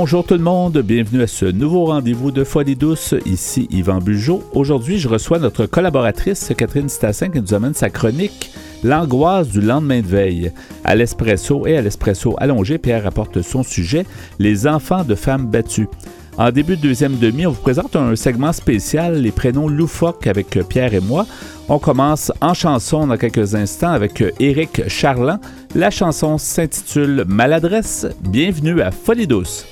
Bonjour tout le monde, bienvenue à ce nouveau rendez-vous de Folie douce. Ici Yvan Bugeaud. Aujourd'hui, je reçois notre collaboratrice Catherine Stassin qui nous amène sa chronique L'angoisse du lendemain de veille. À l'espresso et à l'espresso allongé, Pierre apporte son sujet Les enfants de femmes battues. En début de deuxième demi, on vous présente un segment spécial, les prénoms loufoques avec Pierre et moi. On commence en chanson dans quelques instants avec Éric Charland. La chanson s'intitule Maladresse. Bienvenue à Folie douce.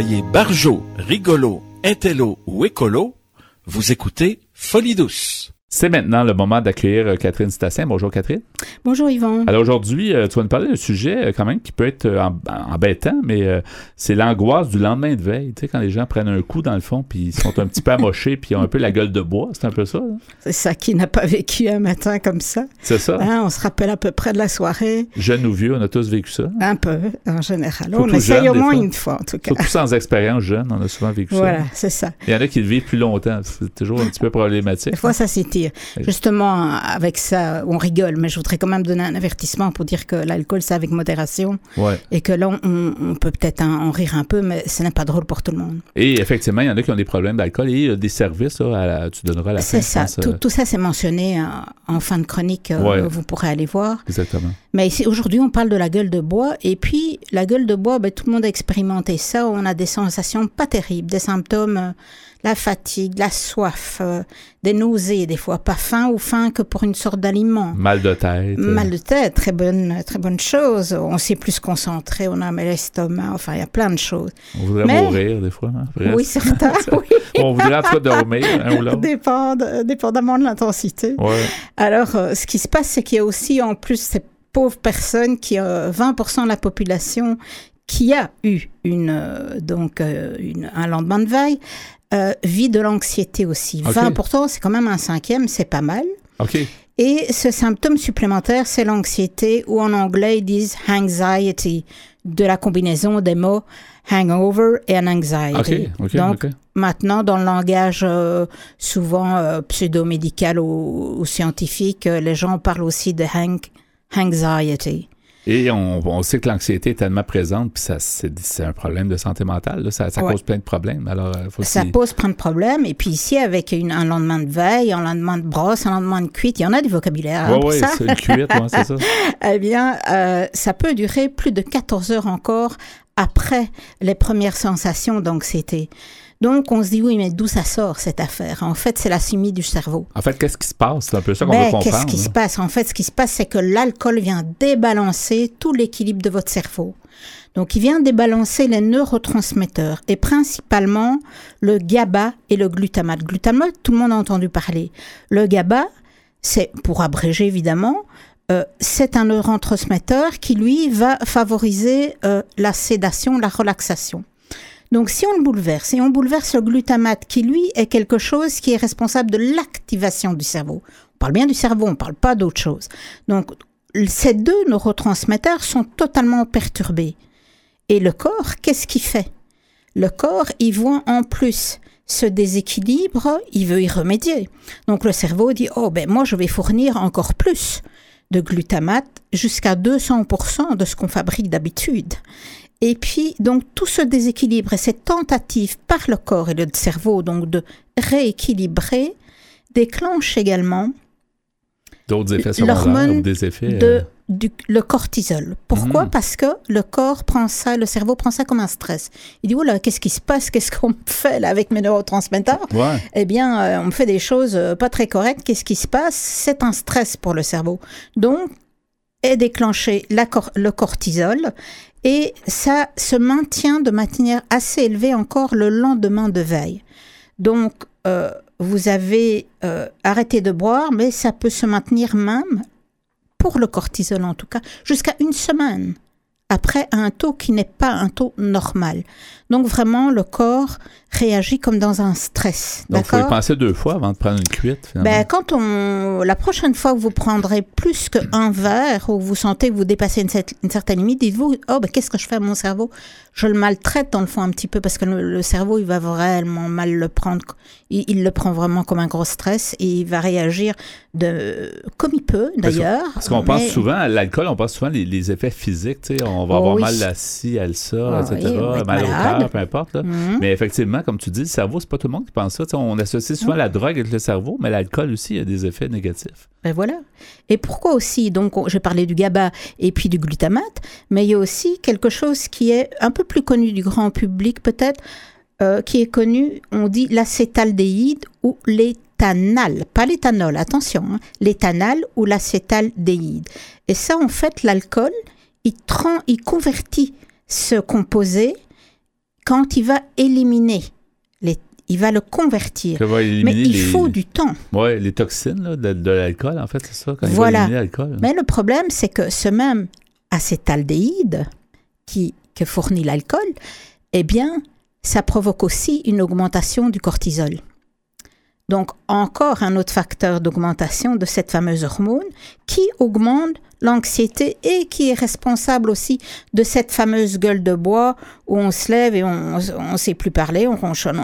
Soyez barjo, rigolo, intello ou écolo, vous écoutez Folie douce. C'est maintenant le moment d'accueillir euh, Catherine Stassin. Bonjour Catherine. Bonjour Yvon. Alors aujourd'hui, euh, tu vas nous parler d'un sujet euh, quand même qui peut être embêtant, mais c'est l'angoisse du lendemain de veille. Tu sais, quand les gens prennent un coup dans le fond, puis ils sont un petit peu amochés, puis ils ont un peu la gueule de bois. C'est un peu ça. C'est ça qui n'a pas vécu un matin comme ça. C'est ça. Hein, on se rappelle à peu près de la soirée. Jeune ou vieux, on a tous vécu ça. Un peu, en général. on essaye au moins une fois, en tout cas. Surtout sans expérience jeune, on a souvent vécu ça. Voilà, c'est ça. Il y en a qui le vivent plus longtemps. C'est toujours un petit peu problématique. Des fois, ça s'étire. Justement, avec ça, on rigole, mais je voudrais quand même donner un avertissement pour dire que l'alcool, c'est avec modération. Et que là, on, peut peut-être en, rire un peu, mais ce n'est pas drôle pour tout le monde. Et effectivement, il y en a qui ont des problèmes d'alcool et des services, tu donneras la fin. C'est ça. Euh, tout, ça, c'est mentionné en, fin de chronique. Euh, vous pourrez aller voir. Exactement. Mais aujourd'hui, on parle de la gueule de bois. Et puis, la gueule de bois, ben, tout le monde a expérimenté ça. On a des sensations pas terribles, des symptômes la fatigue, la soif, euh, des nausées des fois, pas faim ou faim que pour une sorte d'aliment. Mal de tête. Mal de tête, très bonne, très bonne chose. On s'est plus concentré, on a mal l'estomac, enfin, il y a plein de choses. On voudrait mourir des fois. Hein, oui, certains, oui. on voudrait en tout dormir, hein, ou Dépend, dépendamment de l'intensité. Ouais. Alors, euh, ce qui se passe, c'est qu'il y a aussi en plus ces pauvres personnes qui, ont euh, 20% de la population qui a eu une, euh, donc, une, un lendemain de veille, euh, vit de l'anxiété aussi. 20%, c'est quand même un cinquième, c'est pas mal. Et ce symptôme supplémentaire, c'est l'anxiété, ou en anglais, ils disent anxiety, de la combinaison des mots hangover et anxiety. Donc, maintenant, dans le langage euh, souvent euh, pseudo-médical ou, scientifique, les gens parlent aussi de hang anxiety. Et on, sait que l'anxiété est tellement présente, puis ça, c'est, un problème de santé mentale. Ça, cause plein de problèmes. Alors, euh, ça pose plein de problèmes. Et puis ici, avec un lendemain de veille, un lendemain de brosse, un lendemain de cuite, il y en a du vocabulaire. Hein, oui, c'est une cuite, c'est ça. eh bien, euh, ça peut durer plus de 14 heures encore après les premières sensations d'anxiété. Donc, on se dit, oui, mais d'où ça sort cette affaire? En fait, c'est la chimie du cerveau. En fait, qu'est-ce qui se passe? C'est un peu ça qu'on ben, veut comprendre. Qu'est-ce qui se passe? En fait, ce qui se passe, c'est que l'alcool vient débalancer tout l'équilibre de votre cerveau. Donc, il vient débalancer les neurotransmetteurs et principalement le GABA et le glutamate. Glutamate, tout le monde a entendu parler. Le GABA, c'est, pour abréger évidemment, euh, c'est un neurotransmetteur qui, lui, va favoriser euh, la sédation, la relaxation. Donc si on le bouleverse, et on bouleverse le glutamate qui lui est quelque chose qui est responsable de l'activation du cerveau. On parle bien du cerveau, on ne parle pas d'autre chose. Donc ces deux neurotransmetteurs sont totalement perturbés. Et le corps, qu'est-ce qu'il fait? Le corps, il voit en plus ce déséquilibre, il veut y remédier. Donc le cerveau dit, oh ben moi je vais fournir encore plus de glutamate jusqu'à 200% de ce qu'on fabrique d'habitude. Et puis, donc, tout ce déséquilibre et cette tentative par le corps et le cerveau, donc, de rééquilibrer, déclenche également d'autres effets ou des effets de, euh, du, le cortisol. Pourquoi? Hmm. Parce que le corps prend ça, le cerveau prend ça comme un stress. Il dit oh là, qu'est-ce qui se passe? Qu'est-ce qu'on fait là avec mes neurotransmetteurs? Eh bien, euh, on fait des choses euh, pas très correctes. Qu'est-ce qui se passe? C'est un stress pour le cerveau. Donc, est déclenché la le cortisol et ça se maintient de manière assez élevée encore le lendemain de veille. Donc, euh, vous avez euh, arrêté de boire, mais ça peut se maintenir même, pour le cortisol en tout cas, jusqu'à une semaine après un taux qui n'est pas un taux normal. Donc vraiment, le corps réagit comme dans un stress. Donc, il faut y penser deux fois avant de prendre une cuite. Ben, quand on, la prochaine fois que vous prendrez plus qu'un verre ou vous sentez que vous dépassez une, certaine limite, dites-vous, oh, ben, qu'est-ce que je fais à mon cerveau? Je le maltraite dans le fond un petit peu parce que le, cerveau, il va vraiment mal le prendre. Il, le prend vraiment comme un gros stress et il va réagir de, comme il peut, d'ailleurs. Parce qu'on pense souvent à l'alcool, on pense souvent les, les effets physiques, on va avoir mal à ci, à ça, etc., mal au cœur, peu importe. Mhm. Mais effectivement, comme tu dis, le cerveau, c'est pas tout le monde qui pense ça. on associe souvent la drogue avec le cerveau, mais l'alcool aussi a des effets négatifs. Ben voilà. Et pourquoi aussi Donc, j'ai parlé du GABA et puis du glutamate, mais il y a aussi quelque chose qui est un peu plus connu du grand public, peut-être, euh, qui est connu, on dit l'acétaldéhyde ou l'éthanal, pas l'éthanol, attention, hein, l'éthanal ou l'acétaldéhyde. Et ça, en fait, l'alcool, il, il convertit ce composé quand il va éliminer il va le convertir. Mais il faut du temps. Oui, les toxines de, l'alcool, en fait, c'est ça, quand voilà. il va l'alcool. Mais le problème, c'est que ce même acétaldéhyde qui, que fournit l'alcool, eh bien, ça provoque aussi une augmentation du cortisol. Donc, encore un autre facteur d'augmentation de cette fameuse hormone qui augmente l'anxiété et qui est responsable aussi de cette fameuse gueule de bois où on se lève et on ne sait plus parler, on ronchonne,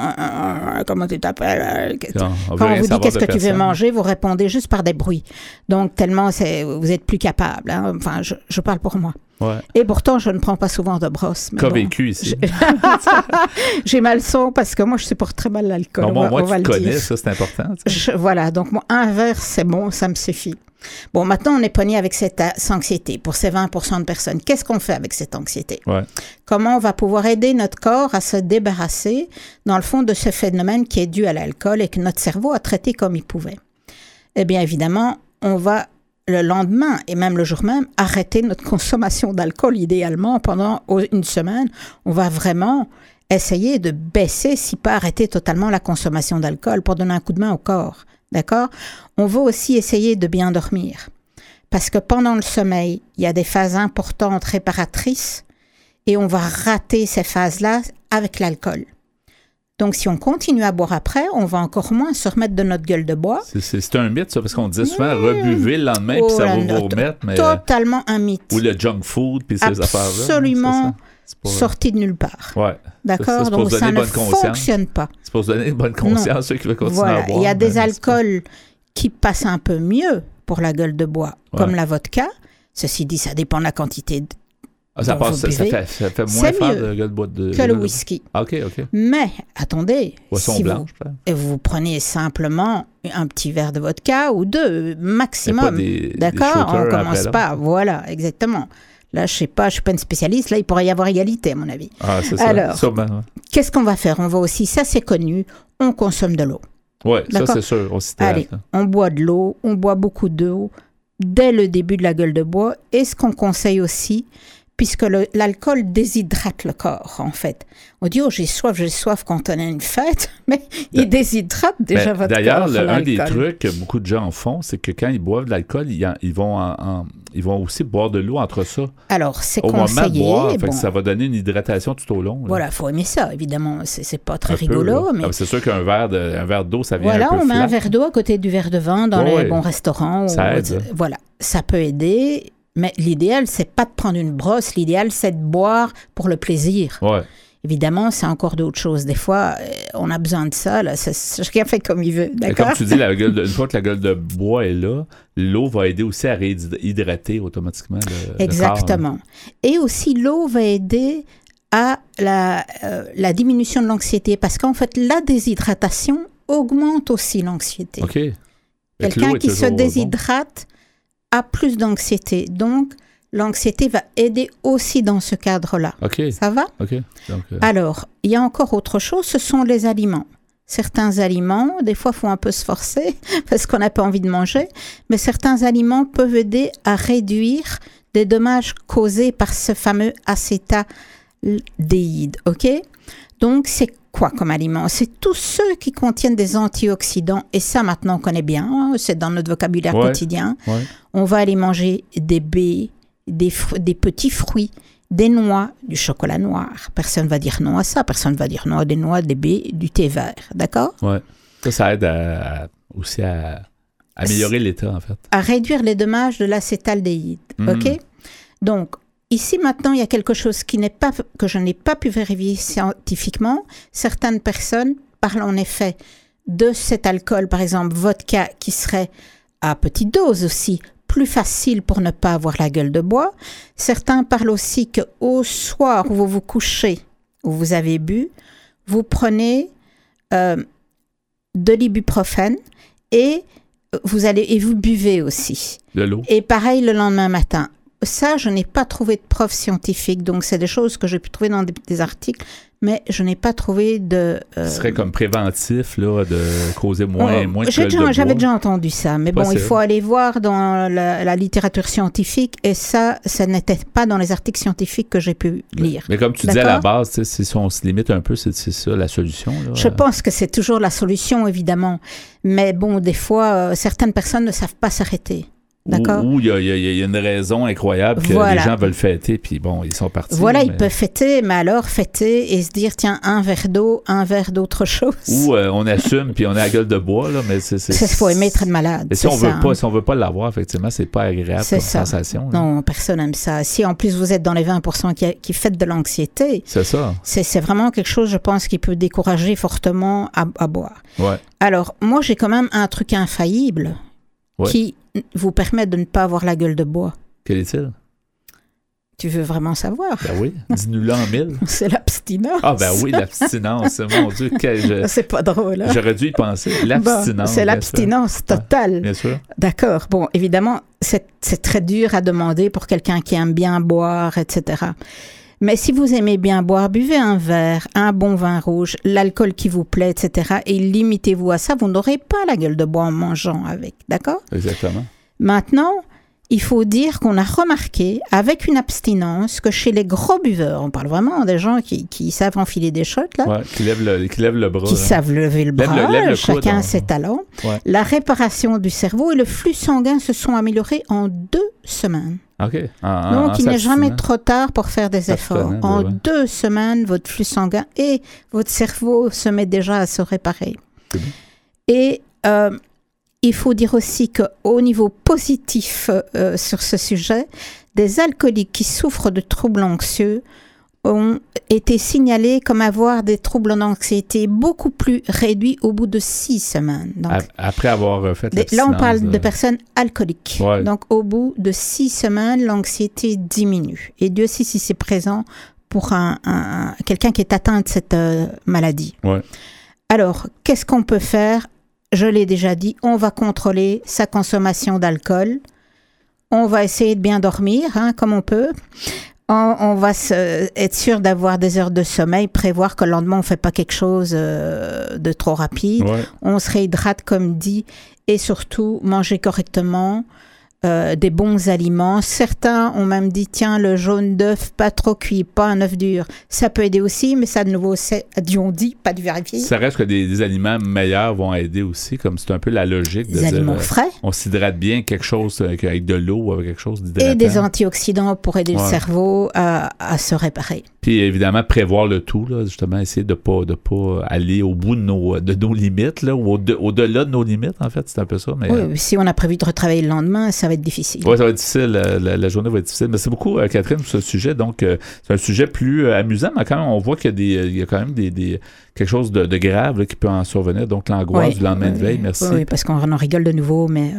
comment tu t'appelles Quand on vous dit qu'est-ce que tu veux manger, vous répondez juste par des bruits. Donc tellement vous êtes plus capable. Hein. Enfin, je, parle pour moi. Et pourtant, je ne prends pas souvent de brosse. Qu'as vécu ici? J'ai mal son parce que moi, je supporte très mal l'alcool. moi, tu connais, ça, c'est important. voilà, donc moi, un verre, c'est bon, ça me suffit. Bon, maintenant, on est pogné avec cette anxiété pour ces 20 de personnes. Qu'est-ce qu'on fait avec cette anxiété? Comment on va pouvoir aider notre corps à se débarrasser, dans le fond, de ce phénomène qui est dû à l'alcool et que notre cerveau a traité comme il pouvait? Eh bien, évidemment, on va le lendemain et même le jour même arrêter notre consommation d'alcool idéalement pendant une semaine. On va vraiment essayer de baisser, si pas arrêter totalement la consommation d'alcool pour donner un coup de main au corps. D'accord? On veut aussi essayer de bien dormir. Parce que pendant le sommeil, il y a des phases importantes réparatrices et on va rater ces phases-là avec l'alcool. Donc, si on continue à boire après, on va encore moins se remettre de notre gueule de bois. C'est un mythe, ça, parce qu'on disait souvent rebuvez le lendemain, puis ça va vous remettre. Mais... Totalement un mythe. Ou le junk food, puis ces affaires-là. Absolument sorti de nulle part. Ouais. D'accord? Donc, ça ne fonctionne pas. C'est pour se donner une bonne conscience, ceux qui veulent continuer à boire. Il y a des alcools qui passent un peu mieux pour la gueule de bois, comme la vodka. Ceci dit, ça dépend de la quantité ah, ça, passe, ça, fait, ça, fait, moins fort de, de, de, que le whisky. Ah, OK, OK. Mais, attendez, si blanche, vous, vous, prenez simplement un petit verre de vodka ou deux, maximum. D'accord On commence pas. Voilà, exactement. Là, je sais pas, je suis pas une spécialiste. Là, il pourrait y avoir égalité, à mon avis. Ah, c'est ça. Alors, qu'est-ce qu'on va faire? On va aussi, ça c'est connu, on consomme de l'eau. Oui, ça c'est sûr. Allez, on boit de l'eau, on boit beaucoup d'eau dès le début de la gueule de bois. Et ce qu'on conseille aussi, puisque l'alcool déshydrate le corps, en fait. On dit, oh, j'ai soif, j'ai soif quand on a une fête, mais il ben, déshydrate déjà ben, votre corps. D'ailleurs, un des trucs que beaucoup de gens font, c'est que quand ils boivent de l'alcool, ils, ils, vont ils vont aussi boire de l'eau entre ça. Alors, c'est conseillé. Moment boire, ça va donner une hydratation tout au long. Voilà, il faut aimer ça, évidemment. C'est pas très rigolo. mais... Ah, c'est sûr qu'un verre d'eau, ça vient voilà, un peu on met un verre d'eau à côté du verre de vin dans les bons restaurants. Ça aide. Voilà, ça peut aider mais l'idéal, c'est pas de prendre une brosse, l'idéal, c'est de boire pour le plaisir. Ouais. Évidemment, c'est encore d'autres choses. Des fois, euh, on a besoin de ça. Là. chacun fait comme il veut. D'accord? Comme tu dis, la une fois que la gueule de bois est là, l'eau va aider aussi à réhydrater automatiquement le, Exactement. Et aussi, l'eau va aider à la, euh, la diminution de l'anxiété parce qu'en fait, la déshydratation augmente aussi l'anxiété. OK. Quelqu'un qui se déshydrate a plus d'anxiété. Donc, l'anxiété va aider aussi dans ce cadre-là. Ça va? Euh, Alors, il y a encore autre chose, ce sont les aliments. Certains aliments, des fois, faut un peu se forcer parce qu'on n'a pas envie de manger, mais certains aliments peuvent aider à réduire des dommages causés par ce fameux acétaldéhyde. OK? Donc, c'est quoi comme aliment C'est tous ceux qui contiennent des antioxydants, et ça maintenant on connaît bien, hein, c'est dans notre vocabulaire quotidien. On va aller manger des baies, des, des petits fruits, des noix, du chocolat noir. Personne va dire non à ça, personne va dire non à des noix, des baies, du thé vert, d'accord? Ouais. Ça, ça aide aussi à améliorer l'état, en fait. À réduire les dommages de l'acétaldéhyde, mhm. OK? Donc, Ici maintenant, il y a quelque chose qui n'est pas que je n'ai pas pu vérifier scientifiquement. Certaines personnes parlent en effet de cet alcool, par exemple vodka, qui serait à petite dose aussi plus facile pour ne pas avoir la gueule de bois. Certains parlent aussi que au soir où vous vous couchez, où vous avez bu, vous prenez euh, de l'ibuprofène et vous allez et vous buvez aussi. De l'eau. Et pareil le lendemain matin ça, je n'ai pas trouvé de preuves scientifiques. Donc, c'est des choses que j'ai pu trouver dans des, articles, mais je n'ai pas trouvé de. Euh, Ce serait comme préventif, là, de causer moins, oh, moins de J'avais déjà entendu ça, mais bon, il faut aller voir dans la, littérature scientifique, et ça, ça n'était pas dans les articles scientifiques que j'ai pu lire. Mais, comme tu disais à la base, si on se limite un peu, c'est ça la solution. Je pense que c'est toujours la solution, évidemment. Mais bon, des fois, euh, certaines personnes ne savent pas s'arrêter. Ou il y, a une raison incroyable que les gens veulent fêter, puis bon, ils sont partis. Voilà, ils peuvent fêter, mais alors fêter et se dire, tiens, un verre d'eau, un verre d'autre chose. Ou euh, on assume, puis on a la gueule de bois, là, mais c'est... Il faut aimer être malade. Et si on, veut pas, si on veut pas l'avoir, effectivement, c'est pas agréable comme ça. sensation. Non, personne n'aime ça. Si en plus vous êtes dans les 20 qui, qui fêtent de l'anxiété... C'est ça. C'est vraiment quelque chose, je pense, qui peut décourager fortement à, à boire. Ouais. Alors, moi, j'ai quand même un truc infaillible qui vous permet de ne pas avoir la gueule de bois. Quel est-il? Tu veux vraiment savoir? Ben oui, dis-nous-le en mille. C'est l'abstinence. Ah ben oui, l'abstinence, mon Dieu. Je... C'est pas drôle. Hein? J'aurais dû y penser. L'abstinence. c'est l'abstinence totale. bien sûr. D'accord. Bon, évidemment, c'est très dur à demander pour quelqu'un qui aime bien boire, etc. Mais si vous aimez bien boire, buvez un verre, un bon vin rouge, l'alcool qui vous plaît, etc. Et limitez-vous à ça. Vous n'aurez pas la gueule de bois en mangeant avec. D'accord? Exactement. Maintenant, il faut dire qu'on a remarqué avec une abstinence que chez les gros buveurs, on parle vraiment des gens qui, savent enfiler des shots, là, qui, lèvent le, qui lèvent le bras. Qui savent lever le bras, chacun ses talents. La réparation du cerveau et le flux sanguin se sont améliorés en deux semaines. OK. Donc, il n'est jamais trop tard pour faire des efforts. En deux semaines, votre flux sanguin et votre cerveau se met déjà à se réparer. Et euh, il faut dire aussi qu'au niveau positif euh, sur ce sujet, des alcooliques qui souffrent de troubles anxieux ont été signalés comme avoir des troubles d'anxiété beaucoup plus réduits au bout de six semaines. Après avoir euh, fait Là, on parle de, personnes alcooliques. Donc, au bout de six semaines, l'anxiété diminue. Et Dieu sait si c'est présent pour un, quelqu'un qui est atteint de cette euh, maladie. Alors, qu'est-ce qu'on peut faire? Je l'ai déjà dit, on va contrôler sa consommation d'alcool. On va essayer de bien dormir, hein, comme on peut. On, va être sûr d'avoir des heures de sommeil, prévoir que le lendemain, on ne fait pas quelque chose euh, de trop rapide. On se réhydrate, comme dit, et surtout manger correctement. Euh, des bons aliments. Certains ont même dit tiens le jaune d'œuf pas trop cuit, pas un œuf dur. Ça peut aider aussi, mais ça de nouveau c'est on dit pas de vérifier. Ça reste que des, aliments meilleurs vont aider aussi, comme c'est un peu la logique. Des aliments euh, frais. on s'hydrate bien quelque chose euh, avec de l'eau ou avec quelque chose d'hydratant. Et des antioxydants pour aider le cerveau à, se réparer. Puis évidemment prévoir le tout là, justement essayer de pas de pas aller au bout de nos de nos limites là, ou au-delà de nos limites en fait, c'est un peu ça. Mais, oui, si on a prévu de retravailler le lendemain, ça va être difficile. Oui, ça va être difficile. La, journée va être difficile. Merci beaucoup, euh, Catherine, pour ce sujet. Donc, euh, c'est un sujet plus euh, amusant, mais quand même, on voit qu'il y a, quand même des, quelque chose de, grave qui peut en survenir. Donc, l'angoisse du lendemain de veille. Merci. Oui, parce qu'on en rigole de nouveau, mais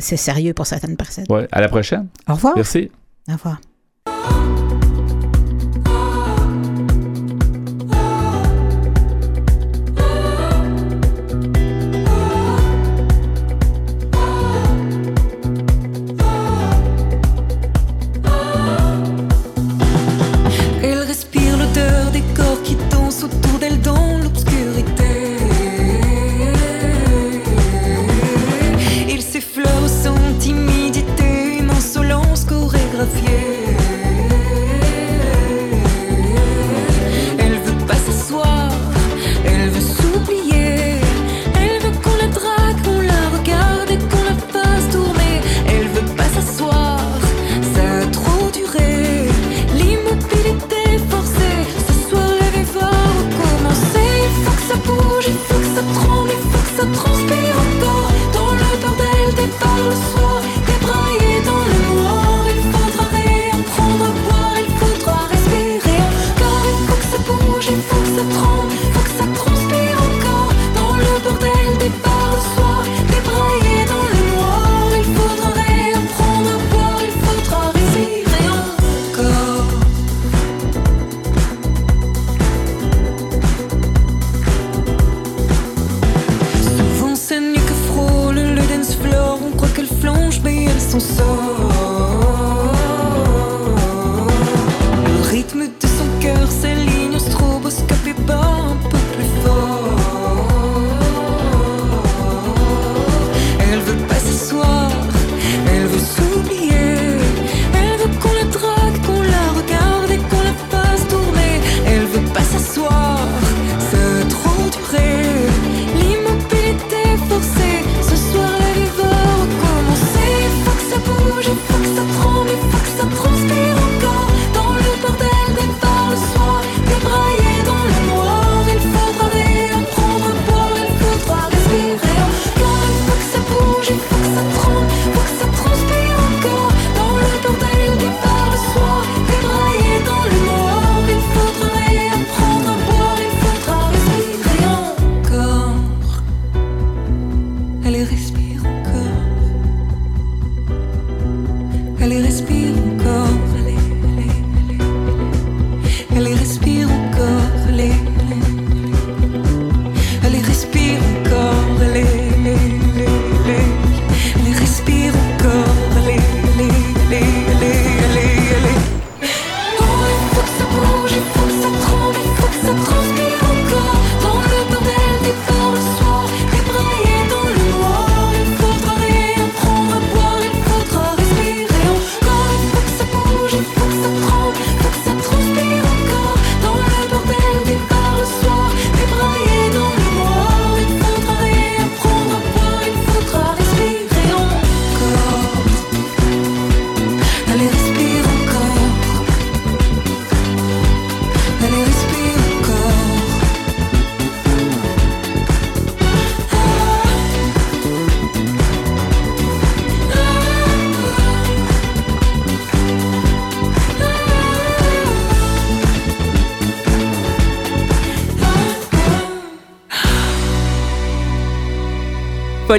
c'est sérieux pour certaines personnes. Oui, à la prochaine. Au revoir. Merci. Au revoir.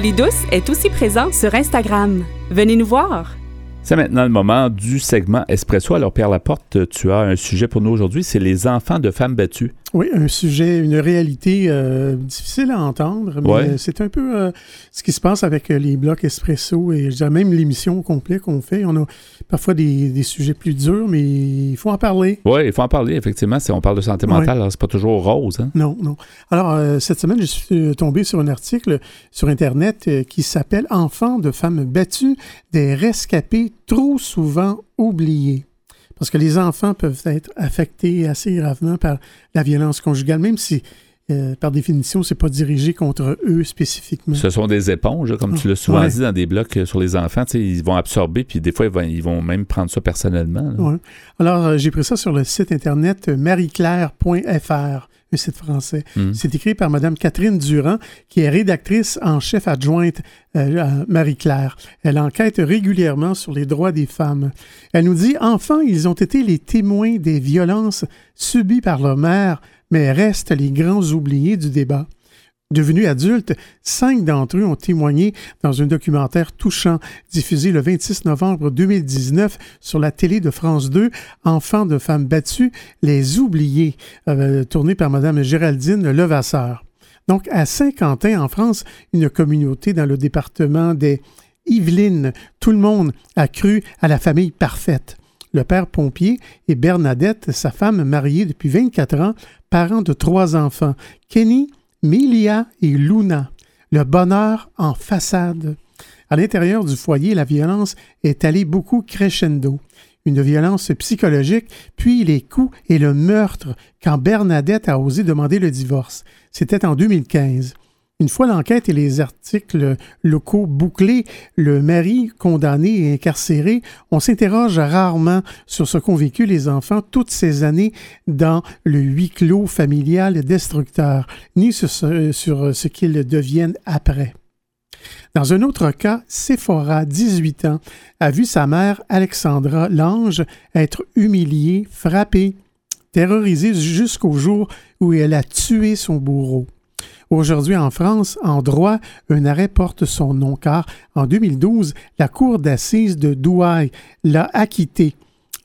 Est aussi présent sur Instagram. Venez nous voir. C'est maintenant le moment du segment Espresso. Alors, Pierre Laporte, tu as un sujet pour nous aujourd'hui, c'est les enfants de femmes battues. Oui, un sujet, une réalité euh, difficile à entendre, mais c'est un peu euh, ce qui se passe avec euh, les blocs espresso et je dirais même l'émission au complet qu'on fait. On a parfois des, sujets plus durs, mais il faut en parler. Oui, il faut en parler, effectivement. Si on parle de santé mentale, c'est pas toujours rose. Hein? Non, non. Alors, cette semaine, je suis tombé sur un article sur Internet qui s'appelle Enfants de femmes battues, des rescapés trop souvent oubliés. Parce que les enfants peuvent être affectés assez gravement par la violence conjugale, même si euh, par définition, c'est pas dirigé contre eux spécifiquement. Ce sont des éponges, comme tu l'as souvent dit dans des blocs euh, sur les enfants. Ils vont absorber, puis des fois, ils vont, même prendre ça personnellement. Alors, euh, j'ai pris ça sur le site internet marieclaire.fr un site français. Hmm. C'est écrit par Mme Catherine Durand, qui est rédactrice en chef adjointe euh, à Marie-Claire. Elle enquête régulièrement sur les droits des femmes. Elle nous dit, enfants, ils ont été les témoins des violences subies par leur mère, mais restent les grands oubliés du débat. Devenus adultes, cinq d'entre eux ont témoigné dans un documentaire touchant diffusé le 26 novembre 2019 sur la télé de France 2, Enfants de femmes battues, les oubliés, euh, tourné par Mme Géraldine Levasseur. Donc, à Saint-Quentin, en France, une communauté dans le département des Yvelines, tout le monde a cru à la famille parfaite. Le père pompier et Bernadette, sa femme mariée depuis 24 ans, parents de trois enfants, Kenny, Milia et Luna, le bonheur en façade. À l'intérieur du foyer, la violence est allée beaucoup crescendo. Une violence psychologique, puis les coups et le meurtre quand Bernadette a osé demander le divorce. C'était en 2015. Une fois l'enquête et les articles locaux bouclés, le mari condamné et incarcéré, on s'interroge rarement sur ce qu'ont vécu les enfants toutes ces années dans le huis clos familial destructeur, ni sur ce, sur ce qu'ils deviennent après. Dans un autre cas, Sephora, 18 ans, a vu sa mère, Alexandra Lange, être humiliée, frappée, terrorisée jusqu'au jour où elle a tué son bourreau. Aujourd'hui, en France, en droit, un arrêt porte son nom car en 2012, la Cour d'assises de Douai l'a acquitté,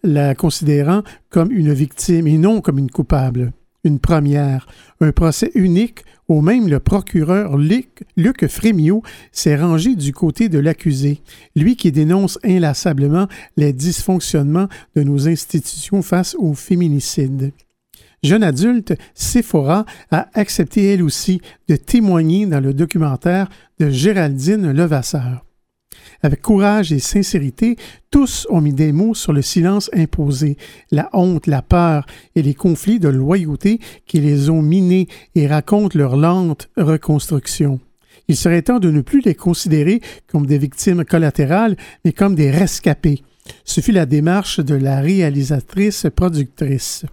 la considérant comme une victime et non comme une coupable. Une première, un procès unique où même le procureur Luc, Luc Frémiot s'est rangé du côté de l'accusé, lui qui dénonce inlassablement les dysfonctionnements de nos institutions face au féminicide jeune adulte, Sephora a accepté elle aussi de témoigner dans le documentaire de Géraldine Levasseur. Avec courage et sincérité, tous ont mis des mots sur le silence imposé, la honte, la peur et les conflits de loyauté qui les ont minés et racontent leur lente reconstruction. Il serait temps de ne plus les considérer comme des victimes collatérales, mais comme des rescapés. Ce fut la démarche de la réalisatrice productrice.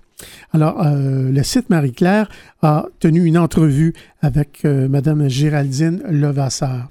Alors, euh, le site Marie-Claire a tenu une entrevue avec euh, Mme Géraldine Levasseur.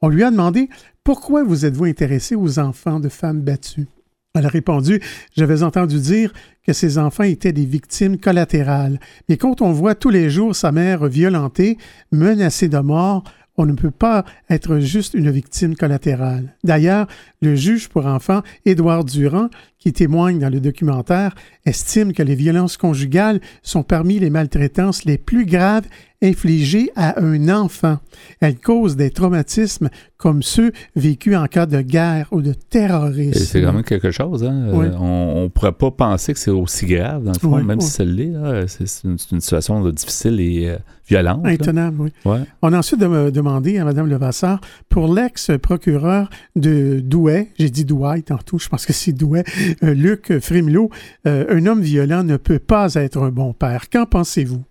On lui a demandé Pourquoi vous êtes-vous intéressé aux enfants de femmes battues Elle a répondu J'avais entendu dire que ces enfants étaient des victimes collatérales. Mais quand on voit tous les jours sa mère violentée, menacée de mort, on ne peut pas être juste une victime collatérale. D'ailleurs, le juge pour enfants, Édouard Durand, qui témoigne dans le documentaire, estime que les violences conjugales sont parmi les maltraitances les plus graves infligées à un enfant. Elles causent des traumatismes comme ceux vécus en cas de guerre ou de terrorisme. C'est quand même quelque chose. Hein? Euh, on ne pourrait pas penser que c'est aussi grave, dans le fond, même si ça l'est. C'est une, situation difficile et euh, violente. Intenable, oui. On a ensuite demandé à Mme Levasseur pour l'ex-procureur de Douai, j'ai dit Douai tantôt, je pense que c'est Douai, Luc Frémilot, euh, un homme violent ne peut pas être un bon père. Qu'en pensez-vous?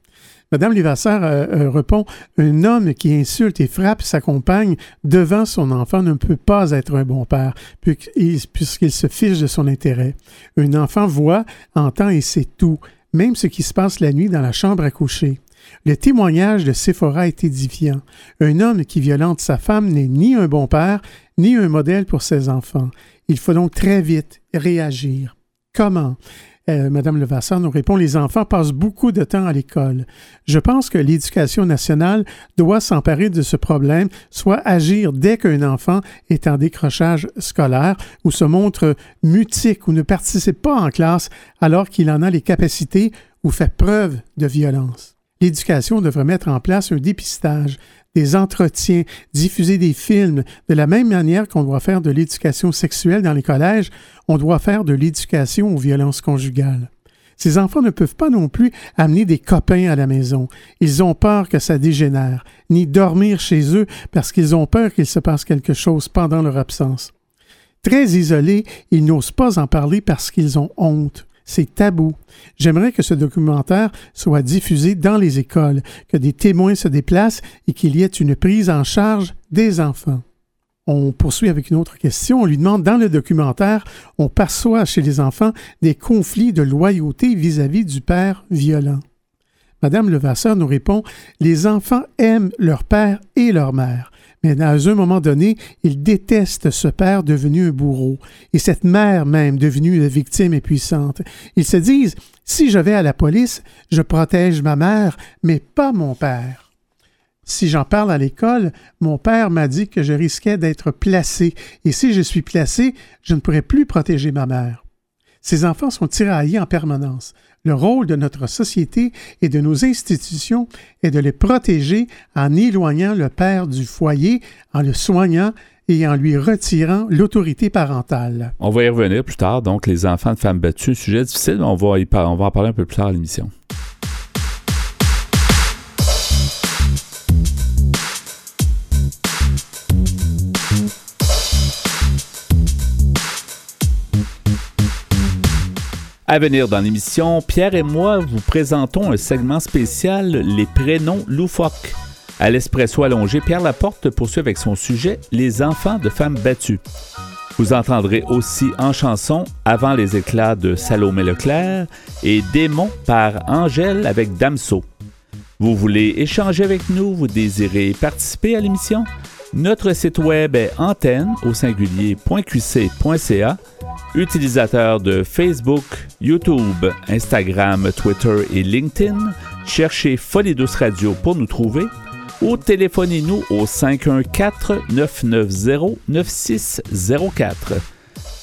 Madame Levasseur euh, répond Un homme qui insulte et frappe sa compagne devant son enfant ne peut pas être un bon père, puisqu'il se fiche de son intérêt. Un enfant voit, entend et sait tout, même ce qui se passe la nuit dans la chambre à coucher. Le témoignage de Sephora est édifiant. Un homme qui violente sa femme n'est ni un bon père, ni un modèle pour ses enfants. Il faut donc très vite réagir. comment? Euh, Madame Levasseur nous répond, les enfants passent beaucoup de temps à l'école. Je pense que l'éducation nationale doit s'emparer de ce problème, soit agir dès qu'un enfant est en décrochage scolaire ou se montre mutique ou ne participe pas en classe alors qu'il en a les capacités ou fait preuve de violence. L'éducation devrait mettre en place un dépistage, des entretiens, diffuser des films. De la même manière qu'on doit faire de l'éducation sexuelle dans les collèges, on doit faire de l'éducation aux violences conjugales. Ces enfants ne peuvent pas non plus amener des copains à la maison. Ils ont peur que ça dégénère, ni dormir chez eux parce qu'ils ont peur qu'il se passe quelque chose pendant leur absence. Très isolés, ils n'osent pas en parler parce qu'ils ont honte. C'est tabou. J'aimerais que ce documentaire soit diffusé dans les écoles, que des témoins se déplacent et qu'il y ait une prise en charge des enfants. On poursuit avec une autre question. On lui demande, dans le documentaire, on perçoit chez les enfants des conflits de loyauté vis-à-vis du père violent. Madame Levasseur nous répond, les enfants aiment leur père et leur mère mais à un moment donné, ils détestent ce père devenu un bourreau et cette mère même devenue une victime et puissante. Ils se disent si je vais à la police, je protège ma mère, mais pas mon père. Si j'en parle à l'école, mon père m'a dit que je risquais d'être placé, et si je suis placé, je ne pourrai plus protéger ma mère. Ces enfants sont tiraillés en permanence. Le rôle de notre société et de nos institutions est de les protéger en éloignant le père du foyer, en le soignant et en lui retirant l'autorité parentale. On va y revenir plus tard. Donc, les enfants de femmes battues, sujet difficile, on va, on va en parler un peu plus tard à l'émission. À venir dans l'émission, Pierre et moi vous présentons un segment spécial Les prénoms loufoques. À l'espresso allongé, Pierre Laporte poursuit avec son sujet Les enfants de femmes battues. Vous entendrez aussi en chanson Avant les éclats de Salomé Leclerc et Démon par Angèle avec Damso. Vous voulez échanger avec nous, vous désirez participer à l'émission? Notre site web est antenne au singulier.qc.ca Utilisateurs de Facebook, YouTube, Instagram, Twitter et LinkedIn, cherchez Folie Douce Radio pour nous trouver ou téléphonez-nous au 514-990-9604.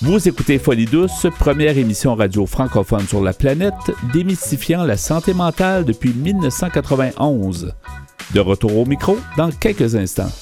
Vous écoutez Folie Douce, première émission radio francophone sur la planète, démystifiant la santé mentale depuis 1991. De retour au micro dans quelques instants.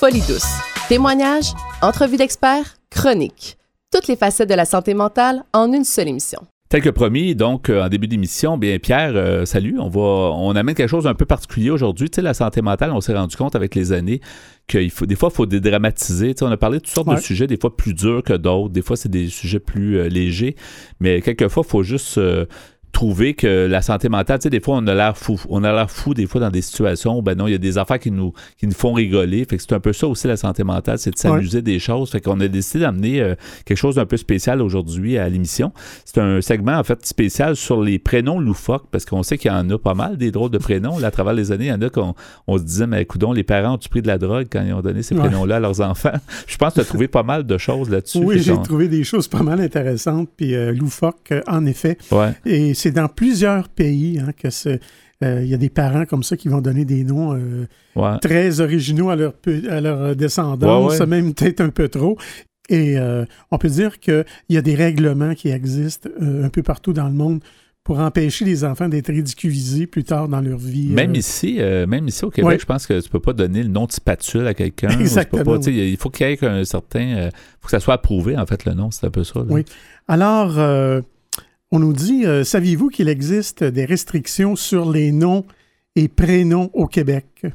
Folie douce. Témoignages, entrevues d'experts, chroniques. Toutes les facettes de la santé mentale en une seule émission. Tel que promis, donc euh, en début d'émission, bien Pierre, euh, salut. On va, on amène quelque chose d'un peu particulier aujourd'hui. Tu sais, la santé mentale, on s'est rendu compte avec les années qu'il faut, des fois, il faut dédramatiser. Tu sais, on a parlé de toutes sortes de sujets, des fois plus durs que d'autres, des fois c'est des sujets plus euh, légers, mais quelquefois, il faut juste trouver que la santé mentale, tu sais, des fois, on a l'air fou. On a l'air fou, des fois, dans des situations où, ben non, il y a des affaires qui nous, qui nous font rigoler. Fait que c'est un peu ça aussi, la santé mentale, c'est de s'amuser des choses. Fait qu'on a décidé d'amener euh, quelque chose d'un peu spécial aujourd'hui à l'émission. C'est un segment, en fait, spécial sur les prénoms loufoques, parce qu'on sait qu'il y en a pas mal, des drôles de prénoms. Là, à travers les années, il y en a qu'on on se disait, mais écoute, les parents ont-tu pris de la drogue quand ils ont donné ces prénoms-là à leurs enfants? Je pense que tu as trouvé pas mal de choses là-dessus. Oui, j'ai trouvé des choses pas mal intéressantes, puis euh, loufoques, euh, en effet. Ouais. Et c'est dans plusieurs pays hein, que euh, il y a des parents comme ça qui vont donner des noms euh, très originaux à leur, à leur descendants, ça même peut-être un peu trop. Et euh, on peut dire qu'il y a des règlements qui existent un peu partout dans le monde pour empêcher les enfants d'être ridiculisés plus tard dans leur vie. Même ici, même ici au Québec, je pense que tu ne peux pas donner le nom de spatule à quelqu'un. Exactement. Il faut qu'il y ait un certain... Il faut que ça soit approuvé, en fait, le nom. C'est un peu ça. Oui. Alors... On nous dit, euh, saviez-vous qu'il existe des restrictions sur les noms et prénom au Québec?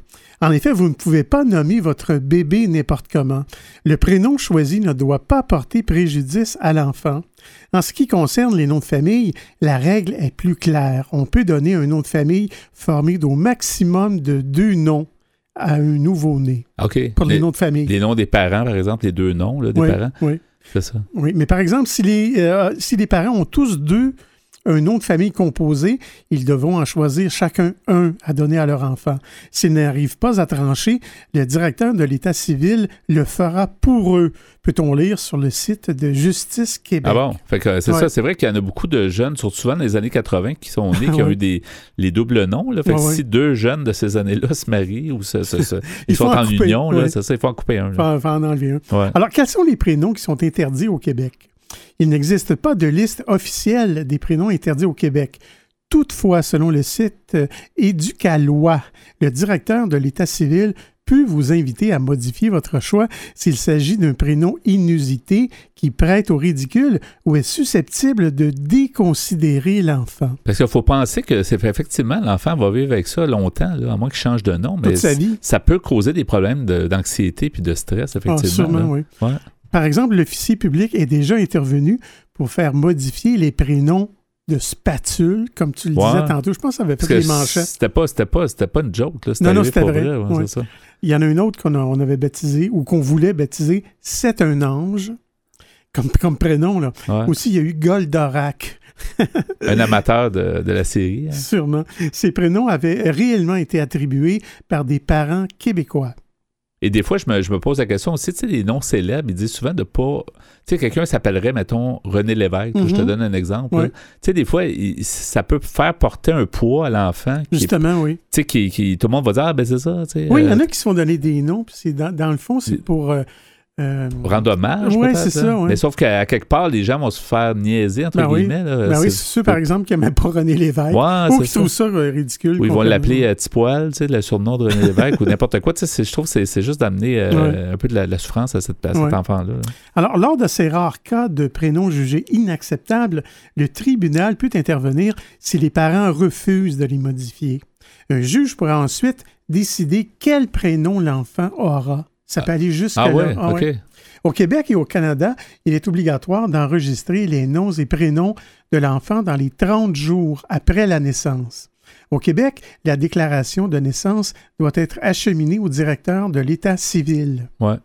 En effet, vous ne pouvez pas nommer votre bébé n'importe comment. Le prénom choisi ne doit pas porter préjudice à l'enfant. En ce qui concerne les noms de famille, la règle est plus claire. On peut donner un nom de famille formé d'au maximum de deux noms à un nouveau-né. OK. Pour les, noms de famille. Les noms des parents, par exemple, les deux noms des parents. Oui. Oui, mais par exemple, si les, euh, si les parents ont tous deux un nom de famille composé, ils devront en choisir chacun un à donner à leur enfant. S'ils n'arrivent pas à trancher, le directeur de l'État civil le fera pour eux. Peut-on lire sur le site de Justice Québec? Ah bon? Fait que c'est ça, c'est vrai qu'il y en a beaucoup de jeunes, surtout souvent dans les années 80, qui sont nés, qui ont eu des, les doubles noms. Là. Fait que si deux jeunes de ces années-là se marient ou ils, sont en, union, là, ça, il faut en couper un. Il faut, en enlever un. Alors, quels sont les prénoms qui sont interdits au Québec? Il n'existe pas de liste officielle des prénoms interdits au Québec. Toutefois, selon le site Éducalois, le directeur de l'État civil peut vous inviter à modifier votre choix s'il s'agit d'un prénom inusité qui prête au ridicule ou est susceptible de déconsidérer l'enfant. Parce qu'il faut penser que c'est effectivement l'enfant va vivre avec ça longtemps, à moins qu'il change de nom, mais ça peut causer des problèmes d'anxiété puis de stress, effectivement. Ah, sûrement, oui. Par exemple, l'officier public est déjà intervenu pour faire modifier les prénoms de spatule, comme tu le disais tantôt. Je pense que ça avait fait des manchettes. C'était pas, c'était pas, c'était pas une joke. Là. Non, non, c'était vrai. Il y en a une autre qu'on on avait baptisé ou qu'on voulait baptiser C'est un ange, comme, comme prénom. Là. Aussi, il y a eu Goldorak. un amateur de, de la série. Hein. Sûrement. Ces prénoms avaient réellement été attribués par des parents québécois. Et des fois, je me, pose la question aussi, tu sais, les noms célèbres, ils disent souvent de pas. Tu sais, quelqu'un s'appellerait, mettons, René Lévesque, je te mhm. donne un exemple. Tu sais, des fois, ça peut faire porter un poids à l'enfant. Justement, oui. Tu sais, qui, tout le monde va dire, ah, ben c'est ça. oui, il y en a euh, qui se font donner des noms, puis dans, dans le fond, c'est pour. Euh, euh, Rendre hommage, Oui, c'est ça. Hein. Mais sauf qu'à quelque part, les gens vont se faire niaiser, entre ben guillemets. Ben oui, c'est ceux, par exemple, qui n'aimaient pas René Lévesque. ou qui trouvent ça euh, ridicule. Ou ils vont l'appeler euh, Tipoil, tu sais, le surnom de René Lévesque, ou n'importe quoi. Tu sais, je trouve que c'est juste d'amener un peu de la, souffrance à, cette, cet enfant-là. Alors, lors de ces rares cas de prénoms jugés inacceptables, le tribunal peut intervenir si les parents refusent de les modifier. Un juge pourra ensuite décider quel prénom l'enfant aura. Ça peut aller jusqu'à ah ouais, ah Au Québec et au Canada, il est obligatoire d'enregistrer les noms et prénoms de l'enfant dans les 30 jours après la naissance. Au Québec, la déclaration de naissance doit être acheminée au directeur de l'État civil. Ouais.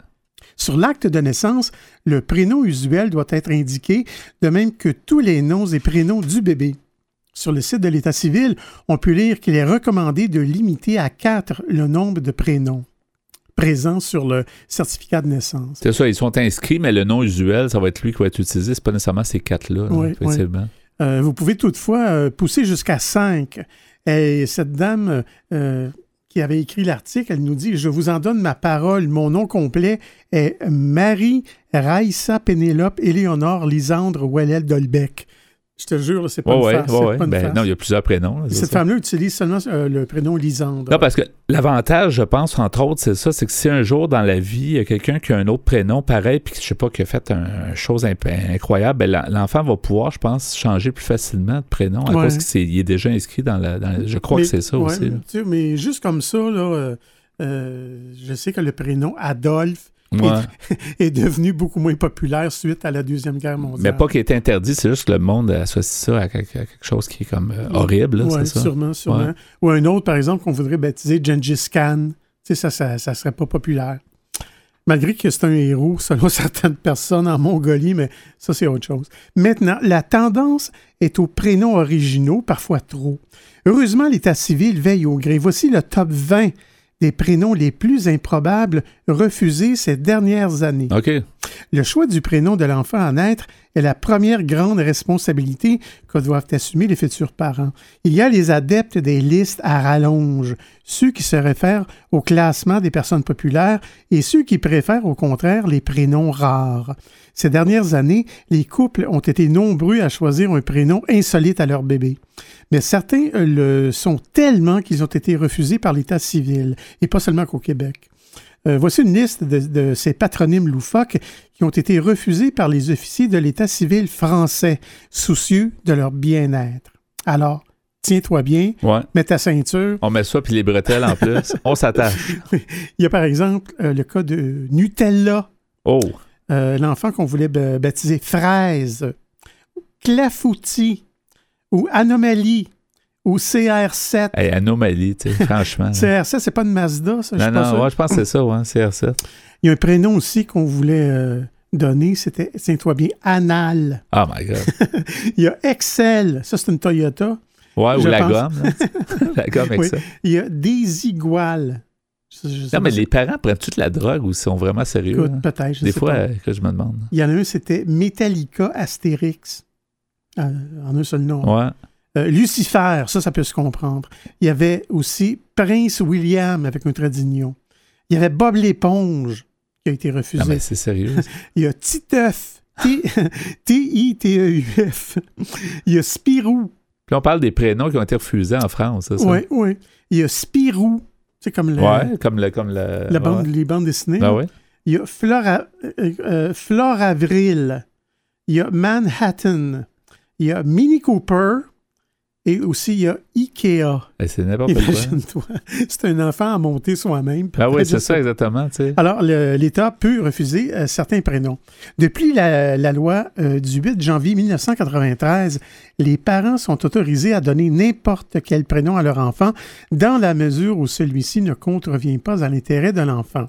Sur l'acte de naissance, le prénom usuel doit être indiqué, de même que tous les noms et prénoms du bébé. Sur le site de l'État civil, on peut lire qu'il est recommandé de limiter à quatre le nombre de prénoms présent sur le certificat de naissance. C'est ça, ils sont inscrits, mais le nom usuel, ça va être lui qui va être utilisé. Ce pas nécessairement ces quatre-là, effectivement. Euh, vous pouvez toutefois euh, pousser jusqu'à cinq. Et cette dame euh, qui avait écrit l'article, elle nous dit Je vous en donne ma parole. Mon nom complet est Marie Raïssa Pénélope Éléonore Lisandre Wellel Dolbec. Je te jure, c'est pas, une farce, ben, Non, il y a plusieurs prénoms. Cette femme-là utilise seulement euh, le prénom Lisandre. Non, parce que l'avantage, je pense, entre autres, c'est ça, c'est que si un jour dans la vie, il y a quelqu'un qui a un autre prénom pareil, puis je sais pas, qui a fait une chose incroyable, ben, l'enfant va pouvoir, je pense, changer plus facilement de prénom à cause qu'il est, déjà inscrit dans la. je crois que c'est ça aussi. Mais juste comme ça, là, euh, euh, je sais que le prénom Adolphe, est, devenu beaucoup moins populaire suite à la Deuxième Guerre mondiale. Mais pas qu'il est interdit, c'est juste que le monde associe ça à quelque, chose qui est comme euh, horrible. Oui, sûrement, sûrement. Ou un autre, par exemple, qu'on voudrait baptiser Gengis Khan. Tu sais, ça, ça, ça serait pas populaire. Malgré que c'est un héros, selon certaines personnes en Mongolie, mais ça, c'est autre chose. Maintenant, la tendance est aux prénoms originaux, parfois trop. Heureusement, l'État civil veille au gré. Voici le top 20 des prénoms les plus improbables refusés ces dernières années. Le choix du prénom de l'enfant à naître est la première grande responsabilité que doivent assumer les futurs parents. Il y a les adeptes des listes à rallonge, ceux qui se réfèrent au classement des personnes populaires et ceux qui préfèrent au contraire les prénoms rares. Ces dernières années, les couples ont été nombreux à choisir un prénom insolite à leur bébé mais certains euh, le sont tellement qu'ils ont été refusés par l'État civil, et pas seulement qu'au Québec. Euh, voici une liste de, ces patronymes loufoques qui ont été refusés par les officiers de l'État civil français, soucieux de leur bien-être. Alors, tiens-toi bien, mets ta ceinture. On met ça, puis les bretelles en plus. On s'attache. Il y a par exemple euh, le cas de Nutella. Oh. Euh, l'enfant qu'on voulait baptiser Fraise, Clafoutis ou Anomalie ou CR7. Hey, anomalie, tu sais, franchement. CR7, c'est pas une Mazda, ça? Non, non, je pense que c'est ça, ouais, CR7. Il y a un prénom aussi qu'on voulait euh, donner, c'était, tiens-toi bien, Anal. Oh my God. Il y a Excel, ça c'est une Toyota. Ouais, ou la gomme. la gomme Excel. Il y a Désigual. non, mais les parents prennent toute la drogue ou sont vraiment sérieux? Hein? peut-être. Des fois, que je me demande. Il y en a un, c'était Metallica Astérix. Euh, en un seul nom. Ouais. Euh, Lucifer, ça, ça peut se comprendre. Il y avait aussi Prince William avec un tradignon. Il y avait Bob l'éponge qui a été refusé. Non, mais c'est sérieux. Il y a Titeuf, T-I-T-E-U-F. Il y a Spirou. Puis on parle des prénoms qui ont été refusés en France, ça? Oui, oui. Il y a Spirou. C'est comme le. Ouais, comme le. Comme le la bande, Les bandes dessinées. Ben oui. Il y a Flora, euh, euh, Flore Avril. Il y a Manhattan. Il y a Mini Cooper. Et aussi, il y a Ikea. Ben, c'est n'importe quoi. C'est un enfant à monter soi-même. Ah oui, c'est ça, exactement. Alors, l'État peut refuser euh, certains prénoms. Depuis la, loi euh, du 8 janvier 1993, les parents sont autorisés à donner n'importe quel prénom à leur enfant dans la mesure où celui-ci ne contrevient pas à l'intérêt de l'enfant.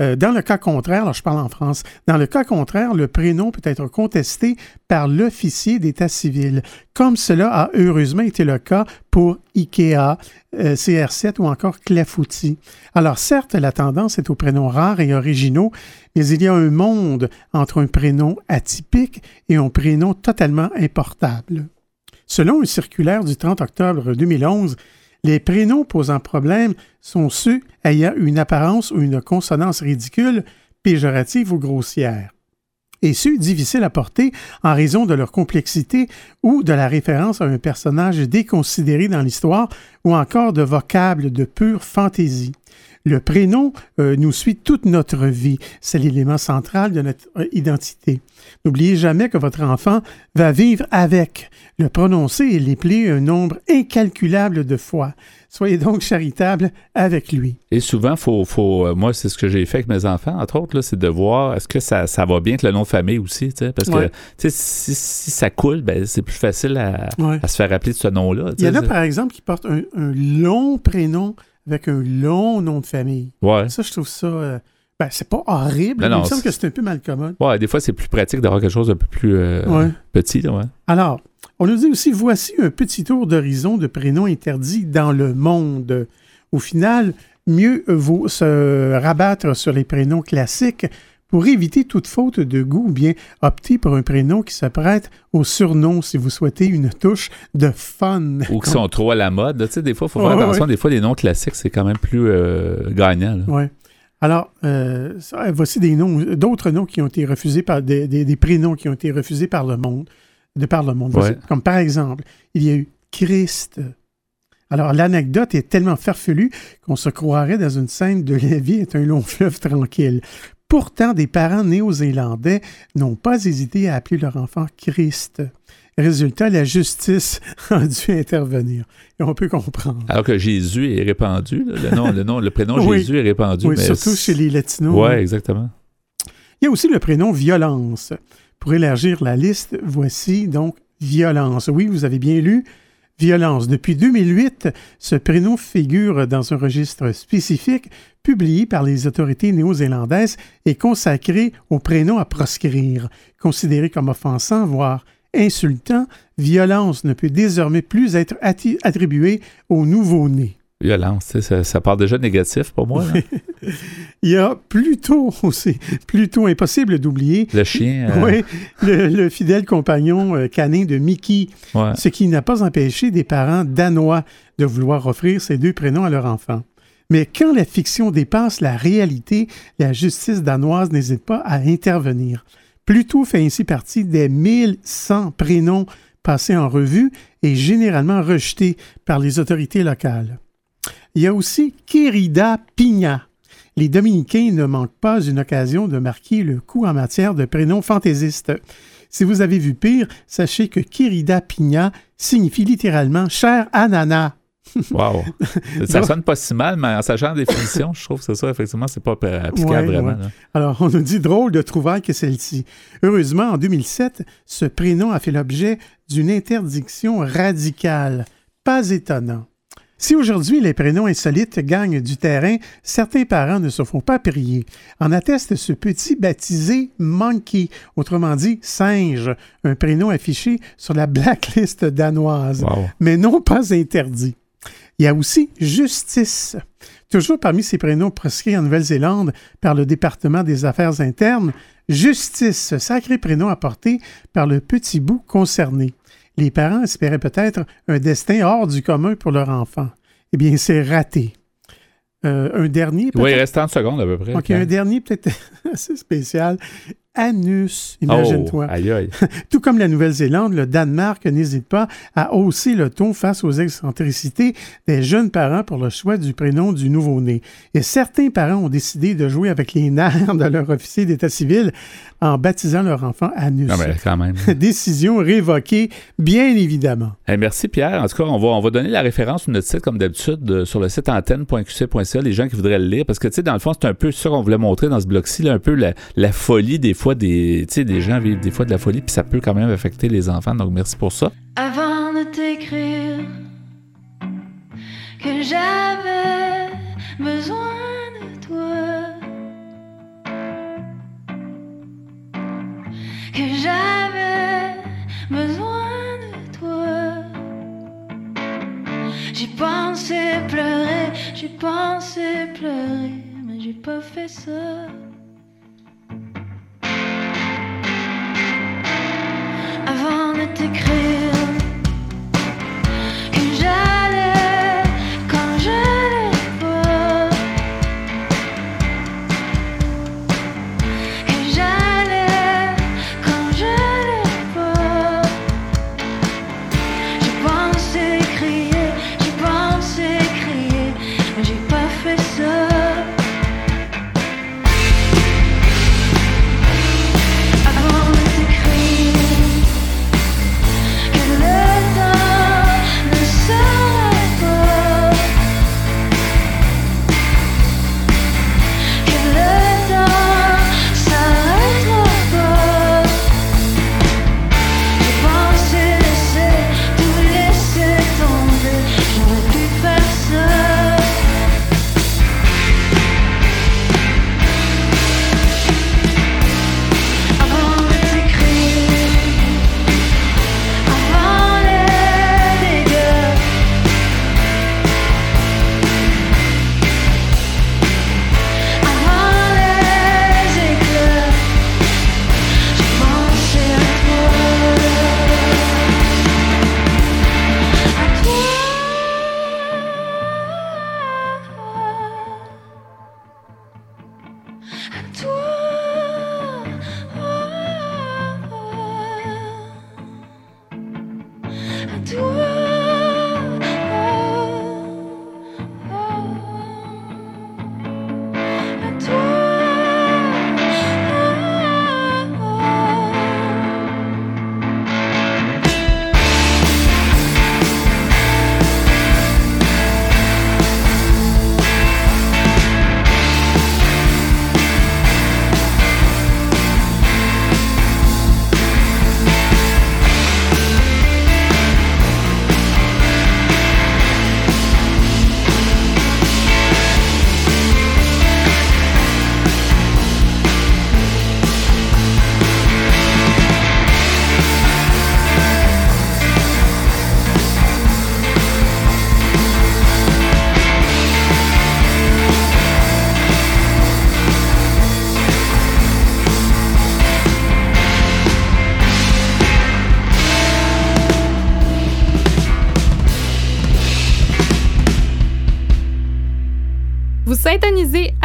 Euh, dans le cas contraire, alors je parle en France, dans le cas contraire, le prénom peut être contesté par l'officier d'état civil, comme cela a heureusement été le cas pour IKEA, euh, CR7 ou encore Clafoutis. Alors certes, la tendance est aux prénoms rares et originaux, mais il y a un monde entre un prénom atypique et un prénom totalement importable. Selon une circulaire du 30 octobre 2011, les prénoms posant problème sont ceux ayant une apparence ou une consonance ridicule, péjorative ou grossière et ceux difficiles à porter en raison de leur complexité ou de la référence à un personnage déconsidéré dans l'histoire ou encore de vocables de pure fantaisie. Le prénom euh, nous suit toute notre vie. C'est l'élément central de notre euh, identité. N'oubliez jamais que votre enfant va vivre avec. Le prononcer et l'épeler un nombre incalculable de fois. Soyez donc charitable avec lui. Et souvent, faut, faut euh, moi, c'est ce que j'ai fait avec mes enfants, entre autres, c'est de voir est-ce que ça, ça, va bien avec le nom de famille aussi. Parce que si, si, ça coule, ben, c'est plus facile à, se faire appeler de ce nom-là. Il y en a, par exemple, qui portent un long prénom avec un long nom de famille. Ouais. Ça, je trouve ça. Euh, ben, c'est pas horrible, mais il me semble que c'est un peu mal commode. Ouais, des fois, c'est plus pratique d'avoir quelque chose d'un peu plus euh, petit. ouais. Alors, on nous dit aussi voici un petit tour d'horizon de prénoms interdits dans le monde. Au final, mieux vaut se rabattre sur les prénoms classiques pour éviter toute faute de goût, ou bien opter pour un prénom qui se prête au surnom si vous souhaitez une touche de fun. Ou qui sont trop à la mode. Tu sais, des fois, il faut faire attention. Des fois, les noms classiques, c'est quand même plus euh, gagnant. Oui. Alors, euh, voici des noms, d'autres noms qui ont été refusés par des, prénoms qui ont été refusés par le monde, de par le monde. comme par exemple, il y a eu Christ. Alors, l'anecdote est tellement farfelue qu'on se croirait dans une scène de La vie est un long fleuve tranquille. Pourtant, des parents néo-zélandais n'ont pas hésité à appeler leur enfant Christ. Résultat, la justice a dû intervenir. Et on peut comprendre. Alors que Jésus est répandu, le, nom, le, nom, le prénom Jésus est répandu. Oui, surtout chez les Latinos. Oui, exactement. Il y a aussi le prénom violence. Pour élargir la liste, voici donc violence. Oui, vous avez bien lu, violence. Depuis 2008, ce prénom figure dans un registre spécifique publié par les autorités néo-zélandaises et consacré au prénom à proscrire. Considéré comme offensant, voire insultant, violence ne peut désormais plus être attribuée aux nouveau-nés. Violence, ça, ça, part déjà négatif pour moi. Il y a plutôt, c'est plutôt impossible d'oublier. Le chien. Euh, oui, le, fidèle compagnon euh, canin de Mickey. Ce qui n'a pas empêché des parents danois de vouloir offrir ces deux prénoms à leur enfant. Mais quand la fiction dépasse la réalité, la justice danoise n'hésite pas à intervenir. Pluto fait ainsi partie des 1100 prénoms passés en revue et généralement rejetés par les autorités locales. Il y a aussi Querida Pigna. Les Dominicains ne manquent pas une occasion de marquer le coup en matière de prénoms fantaisistes. Si vous avez vu pire, sachez que Kirida Pina signifie littéralement cher ananas. Wow! Ça sonne pas si mal, mais en sachant la définition, je trouve que ça, effectivement, c'est pas applicable vraiment. Alors, on nous dit drôle de trouvaille que celle-ci. Heureusement, en 2007, ce prénom a fait l'objet d'une interdiction radicale. Pas étonnant. Si aujourd'hui les prénoms insolites gagnent du terrain, certains parents ne se font pas prier. En atteste ce petit baptisé Monkey, autrement dit singe, un prénom affiché sur la blacklist danoise, mais non pas interdit. Il y a aussi Justice. Toujours parmi ces prénoms prescrits en Nouvelle-Zélande par le département des Affaires internes, Justice, sacré prénom apporté par le petit bout concerné. Les parents espéraient peut-être un destin hors du commun pour leur enfant. Eh bien, c'est raté. Euh, un dernier. Oui, il reste 30 secondes à peu près. OK, un dernier peut-être assez spécial anus, imagine-toi. Oh, Tout comme la Nouvelle-Zélande, le Danemark n'hésite pas à hausser le ton face aux excentricités des jeunes parents pour le choix du prénom du nouveau-né. Et certains parents ont décidé de jouer avec les nerfs de leur officier d'état civil en baptisant leur enfant Anus. Non, mais quand même. Décision révoquée, bien évidemment. merci Pierre. En tout cas, on va, on va donner la référence sur notre site, comme d'habitude, sur le site antenne.qc.ca, les gens qui voudraient le lire, parce que, tu sais, dans le fond, c'est un peu ça qu'on voulait montrer dans ce bloc-ci, un peu la, la folie des fois des, des gens vivent des fois de la folie, puis ça peut quand même affecter les enfants. Donc merci pour ça. Avant de t'écrire que j'avais besoin de toi, que j'avais besoin de toi. J'ai pensé pleurer, j'ai pensé pleurer, mais j'ai pas fait ça. Avant de t'écrire.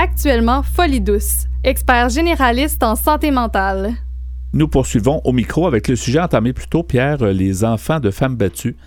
Actuellement Folie Douce, expert généraliste en santé mentale. Nous poursuivons au micro avec le sujet entamé plus tôt, Pierre, les enfants de femmes battues.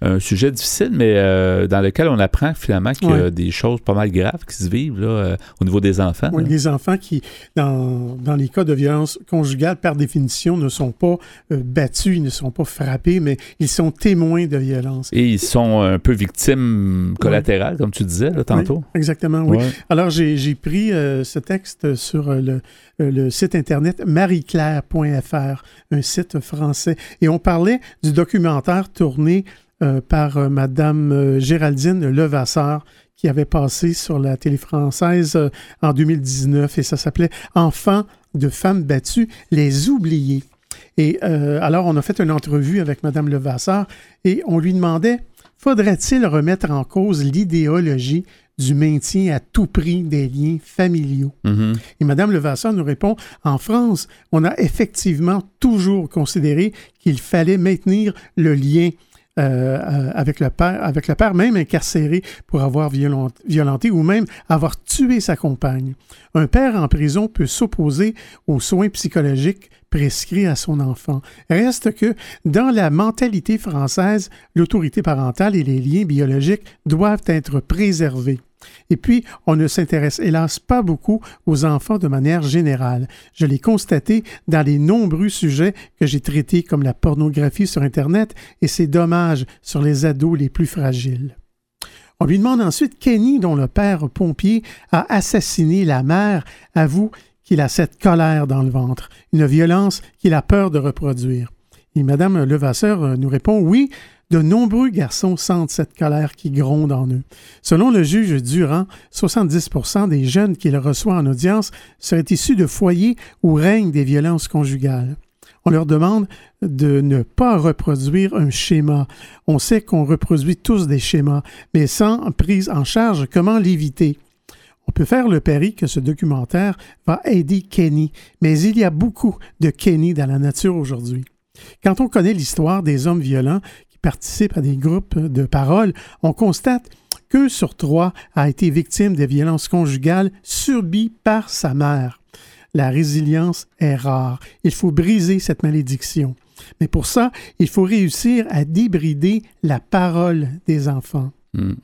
Un sujet difficile, mais euh, dans lequel on apprend finalement qu'il y a des choses pas mal graves qui se vivent là, euh, au niveau des enfants. Oui, les enfants qui, dans, dans, les cas de violence conjugale, par définition, ne sont pas euh, battus, ils ne sont pas frappés, mais ils sont témoins de violence. Et ils sont un peu victimes collatérales, comme tu disais là, tantôt. exactement, oui. Alors, j'ai pris ce texte sur le, le site internet marieclaire.fr, un site français, et on parlait du documentaire tourné euh, par euh, Madame euh, Géraldine Levasseur qui avait passé sur la télé française en 2019 et ça s'appelait Enfants de femmes battues, les oubliés. Et alors, on a fait une entrevue avec Madame Levasseur et on lui demandait faudrait-il remettre en cause l'idéologie du maintien à tout prix des liens familiaux? Mm-hmm. Et Mme Levasseur nous répond, en France, on a effectivement toujours considéré qu'il fallait maintenir le lien euh, euh, avec, le père, avec le père même incarcéré pour avoir violenté ou même avoir tué sa compagne. Un père en prison peut s'opposer aux soins psychologiques prescrits à son enfant. Reste que dans la mentalité française, l'autorité parentale et les liens biologiques doivent être préservés. Et puis, on ne s'intéresse hélas pas beaucoup aux enfants de manière générale. Je l'ai constaté dans les nombreux sujets que j'ai traités comme la pornographie sur Internet et ses dommages sur les ados les plus fragiles. On lui demande ensuite Kenny, dont le père pompier a assassiné la mère, avoue qu'il a cette colère dans le ventre, une violence qu'il a peur de reproduire. Et Mme Levasseur nous répond Oui, de nombreux garçons sentent cette colère qui gronde en eux. Selon le juge Durand, 70 des jeunes qu'il reçoit en audience seraient issus de foyers où règnent des violences conjugales. On leur demande de ne pas reproduire un schéma. On sait qu'on reproduit tous des schémas, mais sans prise en charge, comment l'éviter? On peut faire le pari que ce documentaire va aider Kenny, mais il y a beaucoup de Kenny dans la nature aujourd'hui. Quand on connaît l'histoire des hommes violents participe à des groupes de parole, on constate qu'un sur trois a été victime de violences conjugales subies par sa mère. La résilience est rare. Il faut briser cette malédiction. Mais pour ça, il faut réussir à débrider la parole des enfants. Hmm.